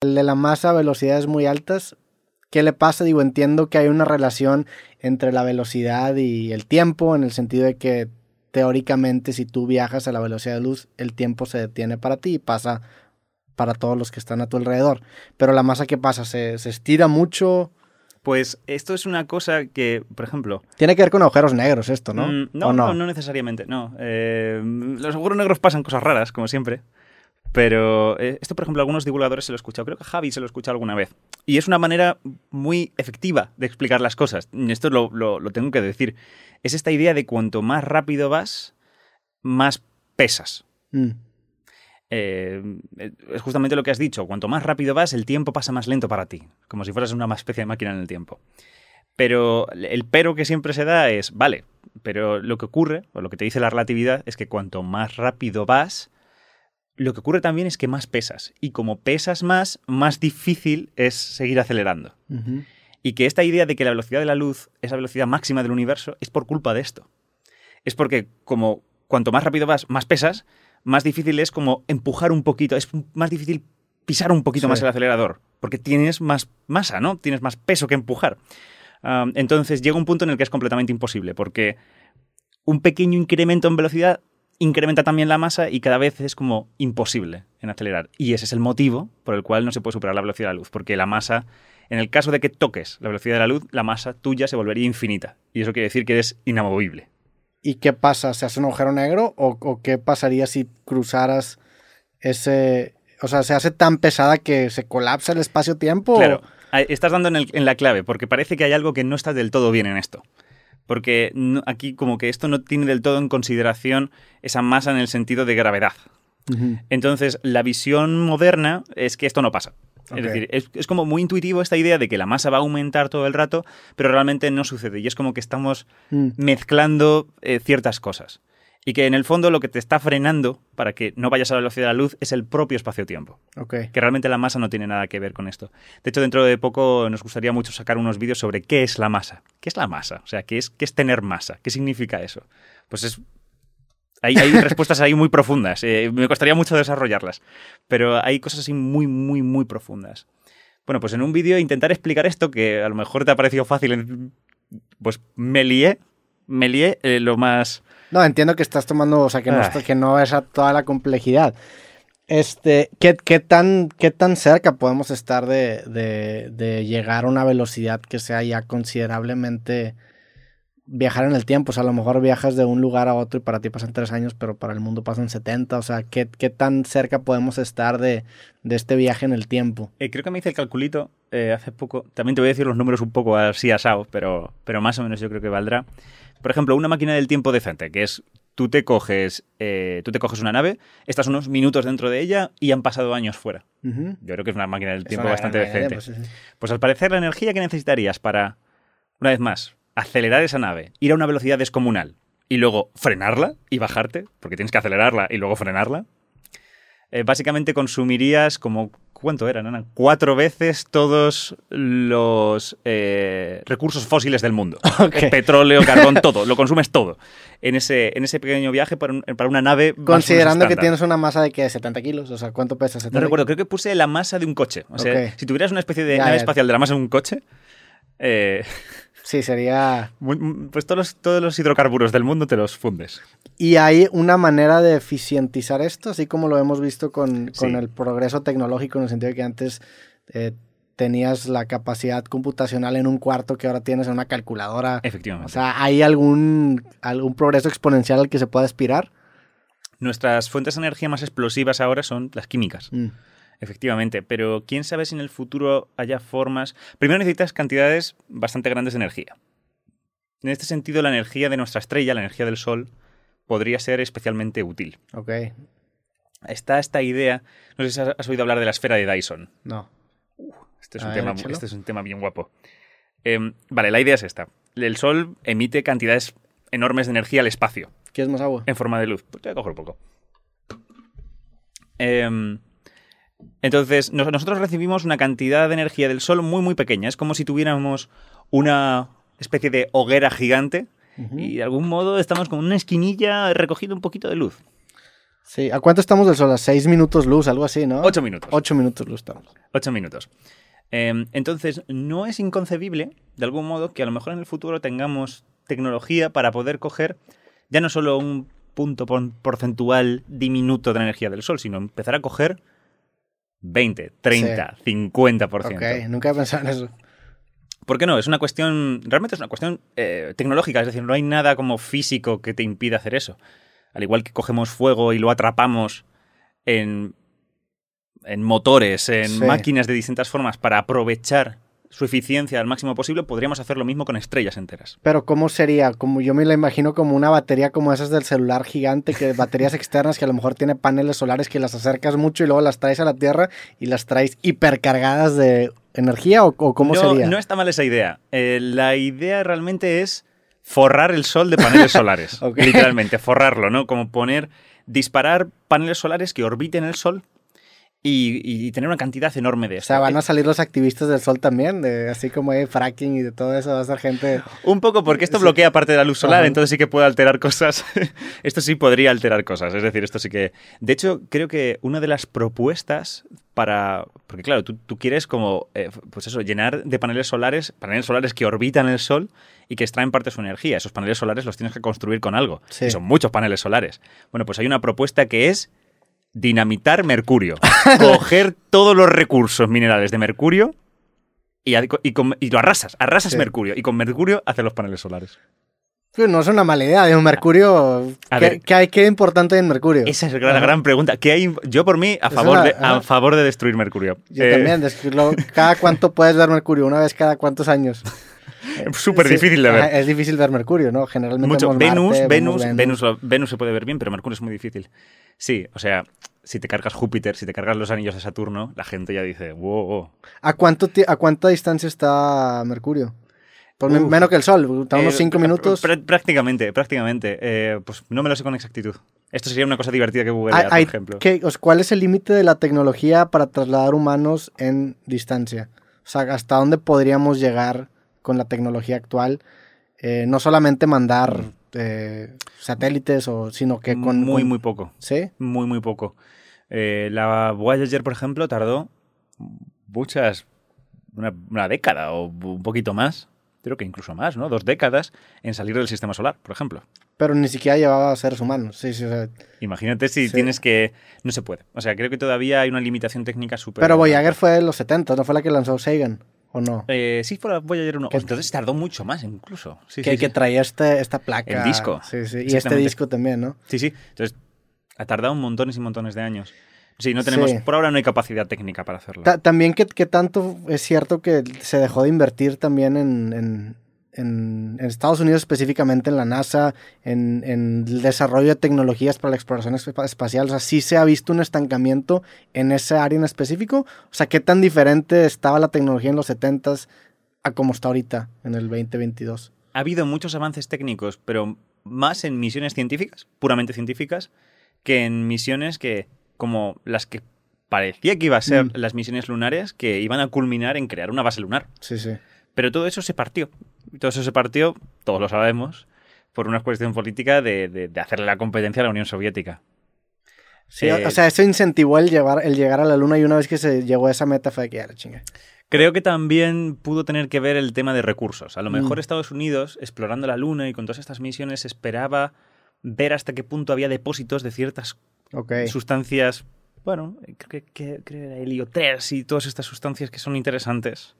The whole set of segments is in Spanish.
el de la masa a velocidades muy altas, ¿qué le pasa? Digo, entiendo que hay una relación entre la velocidad y el tiempo, en el sentido de que teóricamente si tú viajas a la velocidad de luz, el tiempo se detiene para ti y pasa para todos los que están a tu alrededor. Pero la masa, ¿qué pasa? ¿Se, se estira mucho? Pues esto es una cosa que, por ejemplo... Tiene que ver con agujeros negros esto, ¿no? Mm, no, ¿O no, no necesariamente, no. Eh, los agujeros negros pasan cosas raras, como siempre. Pero eh, esto, por ejemplo, algunos divulgadores se lo he escuchado. Creo que Javi se lo ha escuchado alguna vez. Y es una manera muy efectiva de explicar las cosas. Esto lo, lo- lo tengo que decir. Es esta idea de cuanto más rápido vas, más pesas. Mm, Eh, es justamente lo que has dicho. Cuanto más rápido vas, el tiempo pasa más lento para ti. Como si fueras una especie de máquina en el tiempo. Pero el pero que siempre se da es, vale, pero lo que ocurre, o lo que te dice la relatividad, es que cuanto más rápido vas, lo que ocurre también es que más pesas. Y como pesas más, más difícil es seguir acelerando. Y que esta idea de que la velocidad de la luz es la velocidad máxima del universo es por culpa de esto. Es porque como cuanto más rápido vas, más pesas, más difícil es como empujar un poquito, es más difícil pisar un poquito Sí. más el acelerador, porque tienes más masa, ¿no? Tienes más peso que empujar. Ah, entonces llega un punto en el que es completamente imposible, porque un pequeño incremento en velocidad incrementa también la masa y cada vez es como imposible en acelerar. Y ese es el motivo por el cual no se puede superar la velocidad de la luz, porque la masa, en el caso de que toques la velocidad de la luz, la masa tuya se volvería infinita. Y eso quiere decir que eres inamovible. ¿Y qué pasa? ¿Se hace un agujero negro? ¿O, o qué pasaría si cruzaras ese... O sea, ¿se hace tan pesada que se colapsa el espacio-tiempo? Claro, estás dando en, el- en la clave, porque parece que hay algo que no está del todo bien en esto. Porque no- aquí como que esto no tiene del todo en consideración esa masa en el sentido de gravedad. Entonces, la visión moderna es que esto no pasa. Es decir, es, es como muy intuitivo esta idea de que la masa va a aumentar todo el rato, pero realmente no sucede. Y es como que estamos Mm. mezclando eh, ciertas cosas. Y que en el fondo lo que te está frenando para que no vayas a la velocidad de la luz es el propio espacio-tiempo. Que realmente la masa no tiene nada que ver con esto. De hecho, dentro de poco nos gustaría mucho sacar unos vídeos sobre qué es la masa. ¿Qué es la masa? O sea, ¿qué es, qué es tener masa? ¿Qué significa eso? Pues es hay, hay respuestas ahí muy profundas. eh, me costaría mucho desarrollarlas. Pero hay cosas así muy, muy, muy profundas. Bueno, pues en un vídeo intentar explicar esto, que a lo mejor te ha parecido fácil, pues me lié, me lié eh, lo más... No, entiendo que estás tomando, o sea, que no, está- que no es a toda la complejidad. Este, ¿qué, qué tan, ¿qué tan cerca podemos estar de, de, de llegar a una velocidad que sea ya considerablemente viajar en el tiempo? O sea, a lo mejor viajas de un lugar a otro y para ti pasan tres años, pero para el mundo pasan 70. O sea, ¿qué, qué tan cerca podemos estar de, de este viaje en el tiempo? Eh, creo que me hice el calculito eh, hace poco. También te voy a decir los números un poco así asado, pero, pero más o menos yo creo que valdrá. Por ejemplo, una máquina del tiempo decente, que es tú te coges, eh, tú te coges una nave, estás unos minutos dentro de ella y han pasado años fuera. Yo creo que es una máquina del tiempo bastante decente. pues, sí, sí. Pues al parecer la energía que necesitarías para, una vez más, acelerar esa nave, ir a una velocidad descomunal y luego frenarla y bajarte, porque tienes que acelerarla y luego frenarla, eh, básicamente consumirías como, ¿cuánto eran? Eran cuatro veces todos los eh, recursos fósiles del mundo. Ok. Petróleo, carbón, todo, lo consumes todo. En ese, en ese pequeño viaje para, un- para una nave... Considerando que tienes una masa de que 70 kilos, o sea, ¿cuánto pesa? No 70 recuerdo, creo que puse la masa de un coche. O sea, si tuvieras una especie de Ya, nave espacial de la masa de un coche, eh, Sí, sería... pues todos los, todos los hidrocarburos del mundo te los fundes. Y hay una manera de eficientizar esto, así como lo hemos visto con, el progreso tecnológico, en el sentido de que antes eh, tenías la capacidad computacional en un cuarto que ahora tienes en una calculadora. Efectivamente. O sea, ¿hay algún, algún progreso exponencial al que se pueda aspirar? Nuestras fuentes de energía más explosivas ahora son las químicas. Mm, Efectivamente, pero quién sabe si en el futuro haya formas. Primero necesitas cantidades bastante grandes de energía. En este sentido, la energía de nuestra estrella, la energía del Sol, podría ser especialmente útil. ok, Está esta idea, no sé si has oído hablar de la esfera de Dyson. no. Este es, un, ver, tema, este es un tema bien guapo. Em, vale, la idea es esta. El Sol emite cantidades enormes de energía al espacio ¿Quieres más agua? en forma de luz. Pues te voy a coger un poco. Em, entonces, nos- nosotros recibimos una cantidad de energía del Sol muy, muy pequeña. Es como si tuviéramos una especie de hoguera gigante y de algún modo estamos como en una esquinilla recogiendo un poquito de luz. Sí, ¿a cuánto estamos del sol? A seis minutos luz, algo así, ¿no? Ocho minutos. Ocho minutos luz estamos. Ocho minutos. Eh, entonces, no es inconcebible, de algún modo, que a lo mejor en el futuro tengamos tecnología para poder coger ya no solo un punto por- porcentual diminuto de la energía del Sol, sino empezar a coger 20, 30, 50%. Ok, nunca he pensado en eso. ¿Por qué no? Es una cuestión, realmente es una cuestión eh, tecnológica, es decir, no hay nada como físico que te impida hacer eso. Al igual que cogemos fuego y lo atrapamos en, en motores, en Sí. máquinas de distintas formas para aprovechar su eficiencia al máximo posible, podríamos hacer lo mismo con estrellas enteras. Pero ¿cómo sería? Como yo me la imagino como una batería como esas del celular gigante, que baterías externas que a lo mejor tiene paneles solares que las acercas mucho y luego las traes a la Tierra y las traes hipercargadas de energía o, o cómo no, sería? no está mal esa idea. Eh, la idea realmente es forrar el sol de paneles solares. Literalmente, forrarlo, ¿no? Como poner, disparar paneles solares que orbiten el sol y, y tener una cantidad enorme de O esto. sea, van a salir los activistas del sol también, de, así como hay fracking y de todo eso, va a ser gente... Un poco porque esto Sí. bloquea parte de la luz solar, Ajá. entonces sí que puede alterar cosas. esto sí podría alterar cosas, es decir, esto sí que... De hecho, creo que una de las propuestas para... Porque claro, tú, tú quieres como, eh, pues eso, llenar de paneles solares, paneles solares que orbitan el Sol y que extraen parte de su energía. Esos paneles solares los tienes que construir con algo. Sí. Y son muchos paneles solares. Bueno, pues hay una propuesta que es dinamitar Mercurio. Coger todos los recursos minerales de Mercurio y, ad- y con- y lo arrasas. Arrasas Sí. Mercurio. Y con Mercurio hacer los paneles solares. No es una mala idea, de un Mercurio... A ¿Qué, ver. qué hay, ¿Qué importante en Mercurio? Esa es la gran pregunta. ¿Qué hay? Yo por mí, a Es favor, una- de, a favor de destruir Mercurio. Yo Eh, también, es que lo- cada cuánto puedes ver Mercurio, una vez cada cuántos años. Es súper Sí, difícil de ver. Es difícil ver Mercurio, ¿no? Generalmente Mucho. vemos Venus, Marte, Venus, vemos Venus, Venus se puede ver bien, pero Mercurio es muy difícil. Sí, o sea, si te cargas Júpiter, si te cargas los anillos de Saturno, la gente ya dice, wow. ¿A, cuánto ¿A cuánta distancia está Mercurio? Pues menos que el Sol, está unos Eh, 5 pr- minutos. pr- prácticamente, prácticamente. Eh, pues no me lo sé con exactitud. Esto sería una cosa divertida que googlear, Hay- por ejemplo. ¿qué- os- ¿Cuál es el límite de la tecnología para trasladar humanos en distancia? O sea, ¿hasta dónde podríamos llegar con la tecnología actual? Eh, no solamente mandar eh, satélites, o, sino que con... muy, con- muy poco. ¿Sí? Muy, muy poco. Eh, la Voyager, por ejemplo, tardó muchas. Una, una década o un poquito más. Creo que incluso más, ¿no? Dos décadas en salir del sistema solar, por ejemplo. Pero ni siquiera llevaba a seres humanos. Sí, sí, o sea, Imagínate si Sí. tienes que. No se puede. O sea, creo que todavía hay una limitación técnica súper. Pero Voyager fue de los 70, ¿no fue la que lanzó Sagan? ¿O no? Eh, sí, fue la Voyager 1. Que- Entonces tardó mucho más, incluso. Sí, que, sí, que sí. traía este, esta placa. El disco. Sí, sí. Y este disco también, ¿no? Sí, sí. Entonces, ha tardado montones y montones de años. Sí, no tenemos. Sí. Por ahora no hay capacidad técnica para hacerlo. Ta- también que, que tanto es cierto que se dejó de invertir también en, en, en- en Estados Unidos, específicamente en la NASA, en, en el desarrollo de tecnologías para la exploración espa- espacial. O sea, sí se ha visto un estancamiento en esa área en específico. O sea, ¿qué tan diferente estaba la tecnología en los 70s a como está ahorita, en el 2022? ha habido muchos avances técnicos, pero más en misiones científicas, puramente científicas, que en misiones que, como las que parecía que iba a ser Mm. las misiones lunares, que iban a culminar en crear una base lunar. Sí, sí. Pero todo eso se partió. Todo eso se partió, todos lo sabemos, por una cuestión política de, de- de hacerle la competencia a la Unión Soviética. Sí, Eh, o sea, eso incentivó el, llevar, el llegar a la luna y una vez que se llegó a esa meta fue que ya la chinga. Creo que también pudo tener que ver el tema de recursos. A lo mejor Mm. Estados Unidos, explorando la Luna y con todas estas misiones, esperaba ver hasta qué punto había depósitos de ciertas sustancias, bueno, creo que, que- creo que era helio 3 y todas estas sustancias que son interesantes.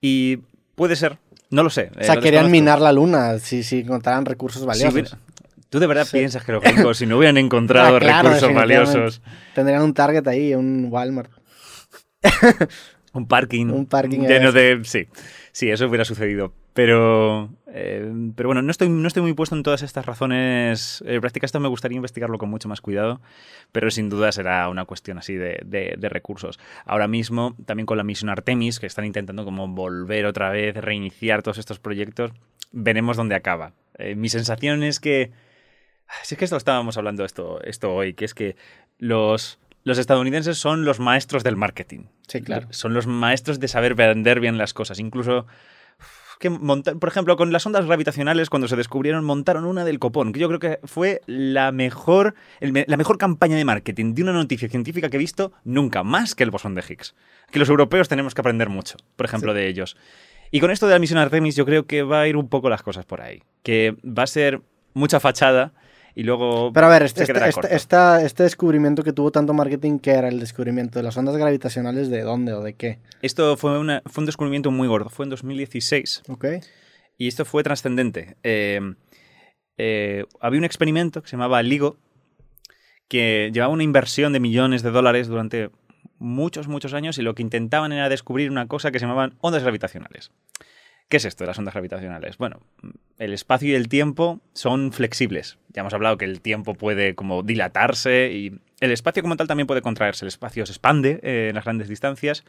Y puede ser, no lo sé. O sea, querían minar la luna si, si encontraran recursos valiosos. ¿Tú de verdad Sí. piensas que los gringos, si no hubieran encontrado Ah, claro, recursos valiosos, Tendrían un Target ahí, un Walmart. un parking, Un parking lleno de... Sí, sí, eso hubiera sucedido. Pero, eh, pero bueno, no estoy, no estoy muy puesto en todas estas razones eh, prácticas. Esto me gustaría investigarlo con mucho más cuidado, pero sin duda será una cuestión así de, de- de recursos. Ahora mismo, también con la misión Artemis, que están intentando como volver otra vez, reiniciar todos estos proyectos, veremos dónde acaba. Eh, mi sensación es que... Si es que esto estábamos hablando esto, esto hoy, que es que los, los estadounidenses son los maestros del marketing. Sí, claro. Son los maestros de saber vender bien las cosas. Incluso que montar, por ejemplo, con las ondas gravitacionales, cuando se descubrieron, montaron una del copón, que yo creo que fue la mejor, la mejor campaña de marketing de una noticia científica que he visto nunca, más que el bosón de Higgs. Que los europeos tenemos que aprender mucho, por ejemplo, de ellos. Y con esto de la misión Artemis, yo creo que va a ir un poco las cosas por ahí. Que va a ser mucha fachada y luego. Pero a ver, este, este, este, descubrimiento que tuvo tanto marketing, ¿qué era el descubrimiento de las ondas gravitacionales? ¿De dónde o de qué? Esto fue, una, fue un descubrimiento muy gordo, fue en 2016. Ok. Y esto fue trascendente. Eh, eh, había un experimento que se llamaba LIGO, que llevaba una inversión de millones de dólares durante muchos, muchos años y lo que intentaban era descubrir una cosa que se llamaban ondas gravitacionales. ¿Qué es esto de las ondas gravitacionales? Bueno, el espacio y el tiempo son flexibles. Ya hemos hablado que el tiempo puede como dilatarse y el espacio como tal también puede contraerse. El espacio se expande eh, en las grandes distancias.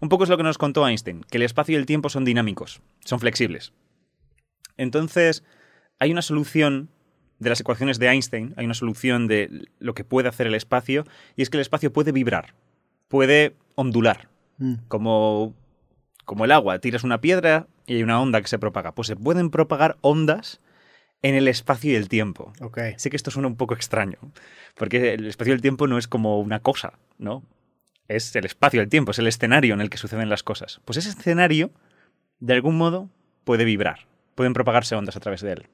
Un poco es lo que nos contó Einstein, que el espacio y el tiempo son dinámicos, son flexibles. Entonces, hay una solución de las ecuaciones de Einstein, hay una solución de lo que puede hacer el espacio, y es que el espacio puede vibrar, puede ondular, mm. como como el agua, tiras una piedra y hay una onda que se propaga. Pues se pueden propagar ondas en el espacio y el tiempo. Okay. Sé que esto suena un poco extraño, porque el espacio y el tiempo no es como una cosa, ¿no? Es el espacio y el tiempo, es el escenario en el que suceden las cosas. Pues ese escenario, de algún modo, puede vibrar, pueden propagarse ondas a través de él.